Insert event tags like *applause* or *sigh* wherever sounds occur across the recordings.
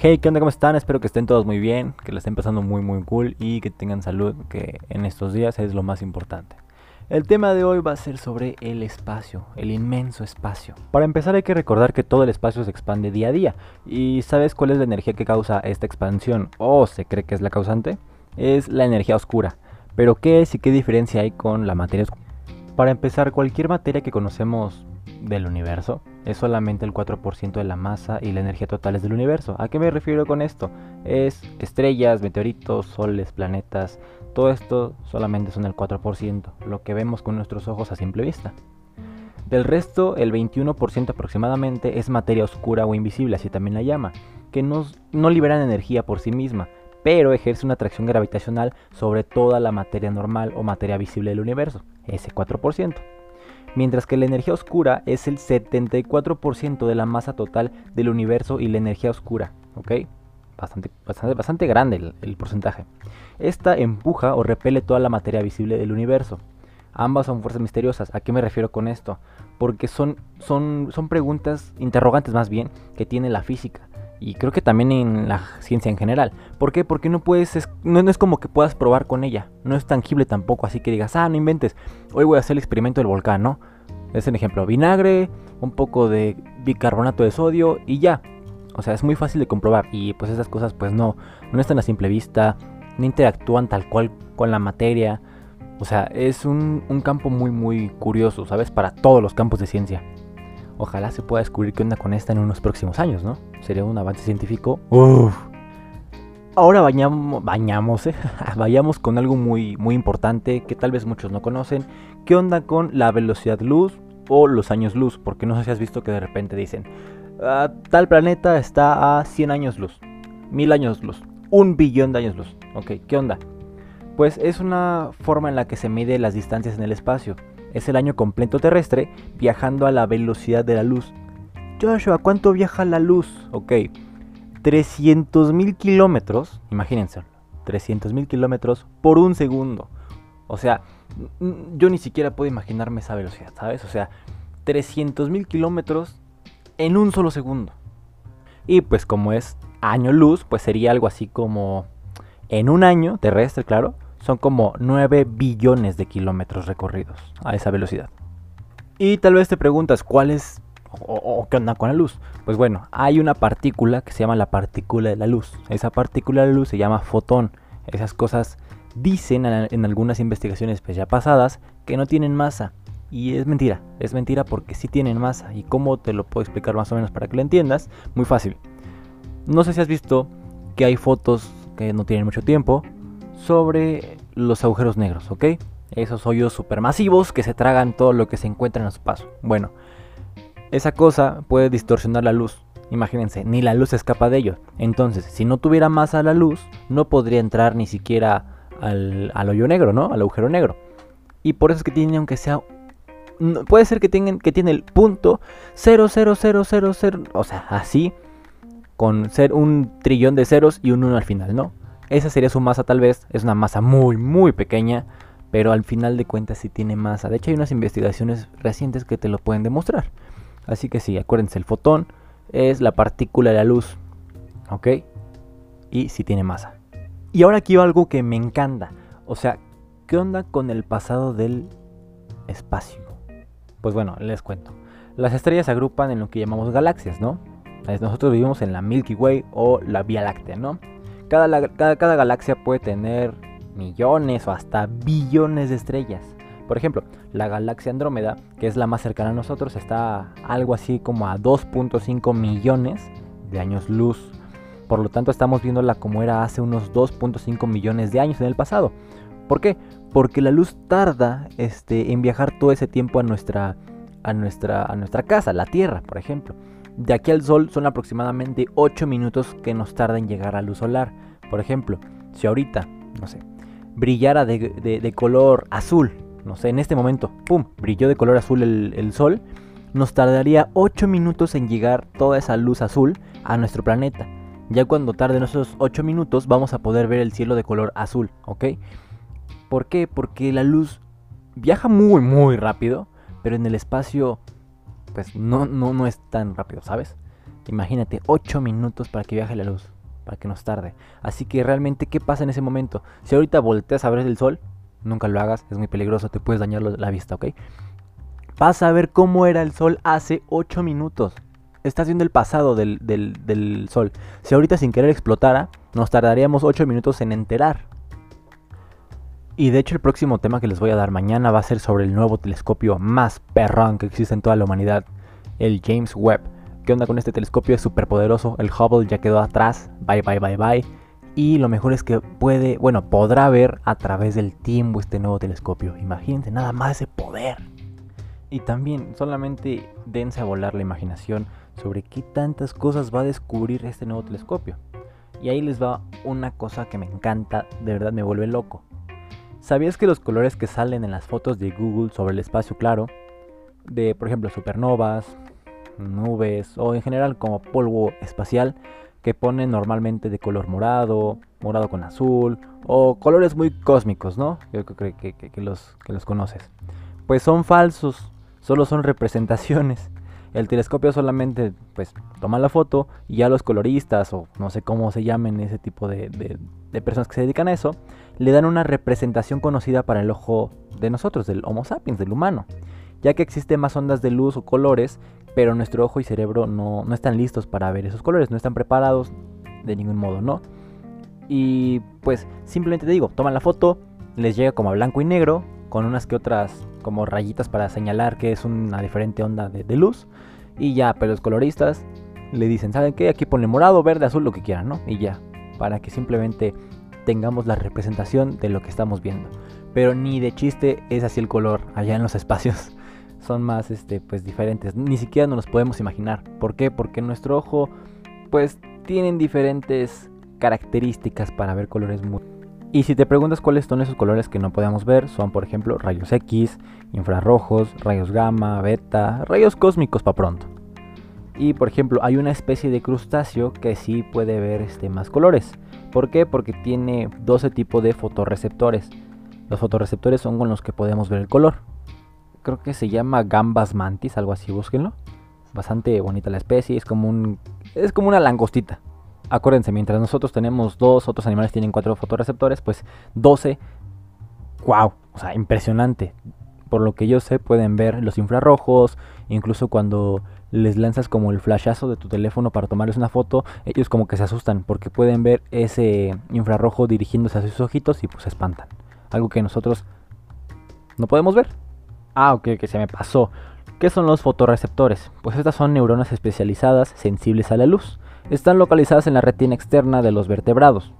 Hey, ¿qué onda? ¿Cómo están? Espero que estén todos muy bien, que la estén pasando muy muy cool y que tengan salud, que en estos días es lo más importante. El tema de hoy va a ser sobre el espacio, el inmenso espacio. Para empezar hay que recordar que todo el espacio se expande día a día. ¿Y sabes cuál es la energía que causa esta expansión? ¿O se cree que es la causante? Es la energía oscura. Pero ¿qué es y qué diferencia hay con la materia oscura? Para empezar, cualquier materia que conocemos del universo es solamente el 4% de la masa y la energía totales del universo. ¿A qué me refiero con esto? Es estrellas, meteoritos, soles, planetas, todo esto solamente son el 4%, lo que vemos con nuestros ojos a simple vista. Del resto, el 21% aproximadamente es materia oscura o invisible, así también la llama, que no, no liberan energía por sí misma, pero ejerce una atracción gravitacional sobre toda la materia normal o materia visible del universo, ese 4% mientras que la energía oscura es el 74% de la masa total del universo y la energía oscura, ¿ok? Bastante, bastante, bastante grande el, porcentaje. Esta empuja o repele toda la materia visible del universo. Ambas son fuerzas misteriosas. ¿A qué me refiero con esto? Porque son, son, son preguntas, interrogantes más bien, que tiene la física y creo que también en la ciencia en general. ¿Por qué? Porque no puedes, no, es como que puedas probar con ella, no es tangible tampoco, así que digas, ah, no inventes, hoy voy a hacer el experimento del volcán, ¿no? Es un ejemplo, vinagre, un poco de bicarbonato de sodio y ya. O sea, es muy fácil de comprobar y pues esas cosas pues no, no están a simple vista, no interactúan tal cual con la materia. O sea, es un, un campo muy muy curioso, ¿sabes? Para todos los campos de ciencia. Ojalá se pueda descubrir qué onda con esta en unos próximos años, ¿no? Sería un avance científico. Uf. Ahora bañamos, bañamos ¿eh? *laughs* vayamos con algo muy, muy importante que tal vez muchos no conocen. ¿Qué onda con la velocidad luz o los años luz? Porque no sé si has visto que de repente dicen, ah, tal planeta está a 100 años luz, 1000 años luz, un billón de años luz. Ok, ¿qué onda? Pues es una forma en la que se mide las distancias en el espacio es el año completo terrestre viajando a la velocidad de la luz. Joshua, ¿cuánto viaja la luz? Ok, 300.000 kilómetros, imagínense, 300.000 kilómetros por un segundo. O sea, yo ni siquiera puedo imaginarme esa velocidad, ¿sabes? O sea, 300.000 kilómetros en un solo segundo. Y pues como es año luz, pues sería algo así como en un año terrestre, claro, son como 9 billones de kilómetros recorridos a esa velocidad. Y tal vez te preguntas, ¿cuál es o, qué onda con la luz? Pues bueno, hay una partícula que se llama la partícula de la luz. Esa partícula de la luz se llama fotón. Esas cosas dicen en algunas investigaciones pues ya pasadas que no tienen masa. Y es mentira, es mentira porque sí tienen masa. ¿Y cómo te lo puedo explicar más o menos para que lo entiendas? Muy fácil. No sé si has visto que hay fotos que no tienen mucho tiempo sobre los agujeros negros, ¿ok? Esos hoyos supermasivos que se tragan todo lo que se encuentra en su paso. Bueno, esa cosa puede distorsionar la luz. Imagínense, ni la luz escapa de ello. Entonces, si no tuviera masa la luz, no podría entrar ni siquiera al, hoyo negro, ¿no? Al agujero negro. Y por eso es que tiene, aunque sea... Puede ser que, tengan, que tiene el punto 00000, o sea, así, con ser un trillón de ceros y un 1 al final, ¿no? Esa sería su masa tal vez, es una masa muy muy pequeña, pero al final de cuentas sí tiene masa. De hecho hay unas investigaciones recientes que te lo pueden demostrar. Así que sí, acuérdense, el fotón es la partícula de la luz, ¿ok? Y sí tiene masa. Y ahora aquí va algo que me encanta. O sea, ¿qué onda con el pasado del espacio? Pues bueno, les cuento. Las estrellas se agrupan en lo que llamamos galaxias, ¿no? Nosotros vivimos en la Milky Way o la Vía Láctea, ¿no? Cada, cada, galaxia puede tener millones o hasta billones de estrellas. Por ejemplo, la galaxia Andrómeda, que es la más cercana a nosotros, está algo así como a 2.5 millones de años luz. Por lo tanto, estamos viéndola como era hace unos 2.5 millones de años en el pasado. ¿Por qué? Porque la luz tarda este, en viajar todo ese tiempo a nuestra, a, nuestra, a nuestra casa, la Tierra, por ejemplo. De aquí al Sol son aproximadamente 8 minutos que nos tarda en llegar a luz solar. Por ejemplo, si ahorita, no sé, brillara de, color azul, no sé, en este momento, ¡pum!, brilló de color azul el, el Sol, nos tardaría 8 minutos en llegar toda esa luz azul a nuestro planeta. Ya cuando tarden esos 8 minutos vamos a poder ver el cielo de color azul, ¿ok? ¿Por qué? Porque la luz viaja muy, muy rápido, pero en el espacio pues no, no, no es tan rápido, ¿sabes? Imagínate, 8 minutos para que viaje la luz, para que nos tarde. Así que realmente, ¿qué pasa en ese momento? Si ahorita volteas a ver el sol, nunca lo hagas, es muy peligroso, te puedes dañar la vista, ¿ok? Vas a ver cómo era el sol hace 8 minutos. Estás viendo el pasado del, del sol. Si ahorita sin querer explotara, nos tardaríamos 8 minutos en enterar. Y de hecho el próximo tema que les voy a dar mañana va a ser sobre el nuevo telescopio más perrón que existe en toda la humanidad, el James Webb. ¿Qué onda con este telescopio? Es súper poderoso, el Hubble ya quedó atrás, bye bye bye bye. Y lo mejor es que puede, bueno, podrá ver a través del tiempo este nuevo telescopio. Imagínense nada más ese poder. Y también solamente dense a volar la imaginación sobre qué tantas cosas va a descubrir este nuevo telescopio. Y ahí les va una cosa que me encanta, de verdad me vuelve loco. ¿Sabías que los colores que salen en las fotos de Google sobre el espacio claro, de por ejemplo supernovas, nubes o en general como polvo espacial, que ponen normalmente de color morado, morado con azul o colores muy cósmicos, ¿no? Yo creo que, que, los, que los conoces. Pues son falsos, solo son representaciones. El telescopio solamente pues toma la foto y ya los coloristas o no sé cómo se llamen ese tipo de, de, personas que se dedican a eso, le dan una representación conocida para el ojo de nosotros, del Homo sapiens, del humano. Ya que existen más ondas de luz o colores, pero nuestro ojo y cerebro no, no están listos para ver esos colores, no están preparados de ningún modo, ¿no? Y pues simplemente te digo, toman la foto, les llega como a blanco y negro, con unas que otras como rayitas para señalar que es una diferente onda de, luz. Y ya, pero los coloristas le dicen, ¿saben qué? Aquí pone morado, verde, azul, lo que quieran, ¿no? Y ya, para que simplemente tengamos la representación de lo que estamos viendo. Pero ni de chiste es así el color allá en los espacios. Son más, este, pues diferentes. Ni siquiera nos los podemos imaginar. ¿Por qué? Porque nuestro ojo, pues, tienen diferentes características para ver colores muy y si te preguntas cuáles son esos colores que no podemos ver, son por ejemplo rayos X, infrarrojos, rayos gamma, beta, rayos cósmicos para pronto. Y por ejemplo, hay una especie de crustáceo que sí puede ver este, más colores. ¿Por qué? Porque tiene 12 tipos de fotorreceptores. Los fotorreceptores son con los que podemos ver el color. Creo que se llama Gambas mantis, algo así, búsquenlo. Bastante bonita la especie, es como un es como una langostita acuérdense, mientras nosotros tenemos dos, otros animales tienen cuatro fotorreceptores, pues 12, wow, o sea, impresionante. Por lo que yo sé, pueden ver los infrarrojos, incluso cuando les lanzas como el flashazo de tu teléfono para tomarles una foto, ellos como que se asustan porque pueden ver ese infrarrojo dirigiéndose a sus ojitos y pues se espantan. Algo que nosotros no podemos ver. Ah, ok, que se me pasó. ¿Qué son los fotorreceptores? Pues estas son neuronas especializadas sensibles a la luz están localizadas en la retina externa de los vertebrados.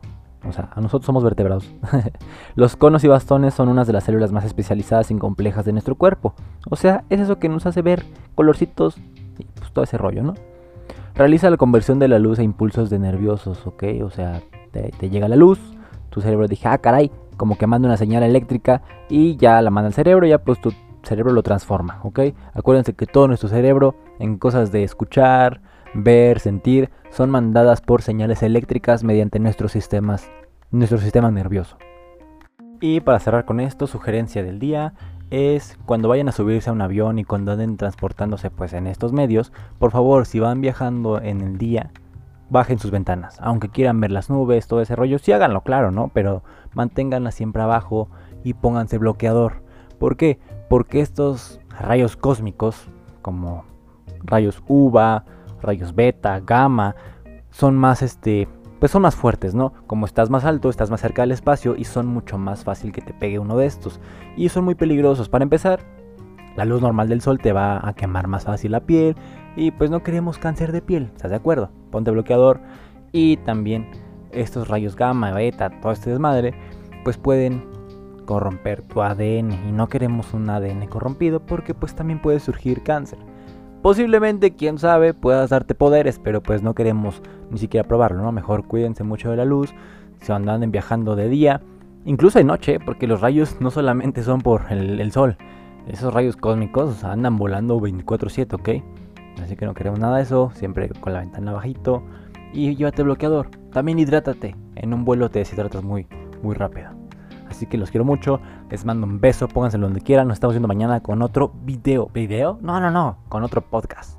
O sea, a nosotros somos vertebrados. *laughs* los conos y bastones son unas de las células más especializadas y complejas de nuestro cuerpo. O sea, es eso que nos hace ver colorcitos y pues todo ese rollo, ¿no? Realiza la conversión de la luz a impulsos de nerviosos, ¿ok? O sea, te, llega la luz, tu cerebro dice, ah, caray, como que manda una señal eléctrica y ya la manda al cerebro ya pues tu cerebro lo transforma, ¿ok? Acuérdense que todo nuestro cerebro en cosas de escuchar, ver, sentir, son mandadas por señales eléctricas mediante nuestros sistemas, nuestro sistema nervioso. Y para cerrar con esto, sugerencia del día es cuando vayan a subirse a un avión y cuando anden transportándose pues en estos medios, por favor, si van viajando en el día, bajen sus ventanas. Aunque quieran ver las nubes, todo ese rollo, sí háganlo, claro, ¿no? Pero manténganlas siempre abajo y pónganse bloqueador. ¿Por qué? Porque estos rayos cósmicos, como rayos UVA, rayos beta, gamma, son más este, pues son más fuertes, ¿no? Como estás más alto, estás más cerca del espacio y son mucho más fácil que te pegue uno de estos. Y son muy peligrosos. Para empezar, la luz normal del sol te va a quemar más fácil la piel y pues no queremos cáncer de piel, ¿estás de acuerdo? Ponte bloqueador y también estos rayos gamma, beta, todo este desmadre, pues pueden corromper tu ADN y no queremos un ADN corrompido porque pues también puede surgir cáncer. Posiblemente, quién sabe, puedas darte poderes, pero pues no queremos ni siquiera probarlo, ¿no? Mejor cuídense mucho de la luz, si andan viajando de día, incluso de noche, porque los rayos no solamente son por el, sol, esos rayos cósmicos andan volando 24/7, ¿ok? Así que no queremos nada de eso, siempre con la ventana bajito y llévate bloqueador. También hidrátate, en un vuelo te deshidratas muy, muy rápido. Así que los quiero mucho. Les mando un beso. Pónganselo donde quieran. Nos estamos viendo mañana con otro video. ¿Video? No, no, no. Con otro podcast.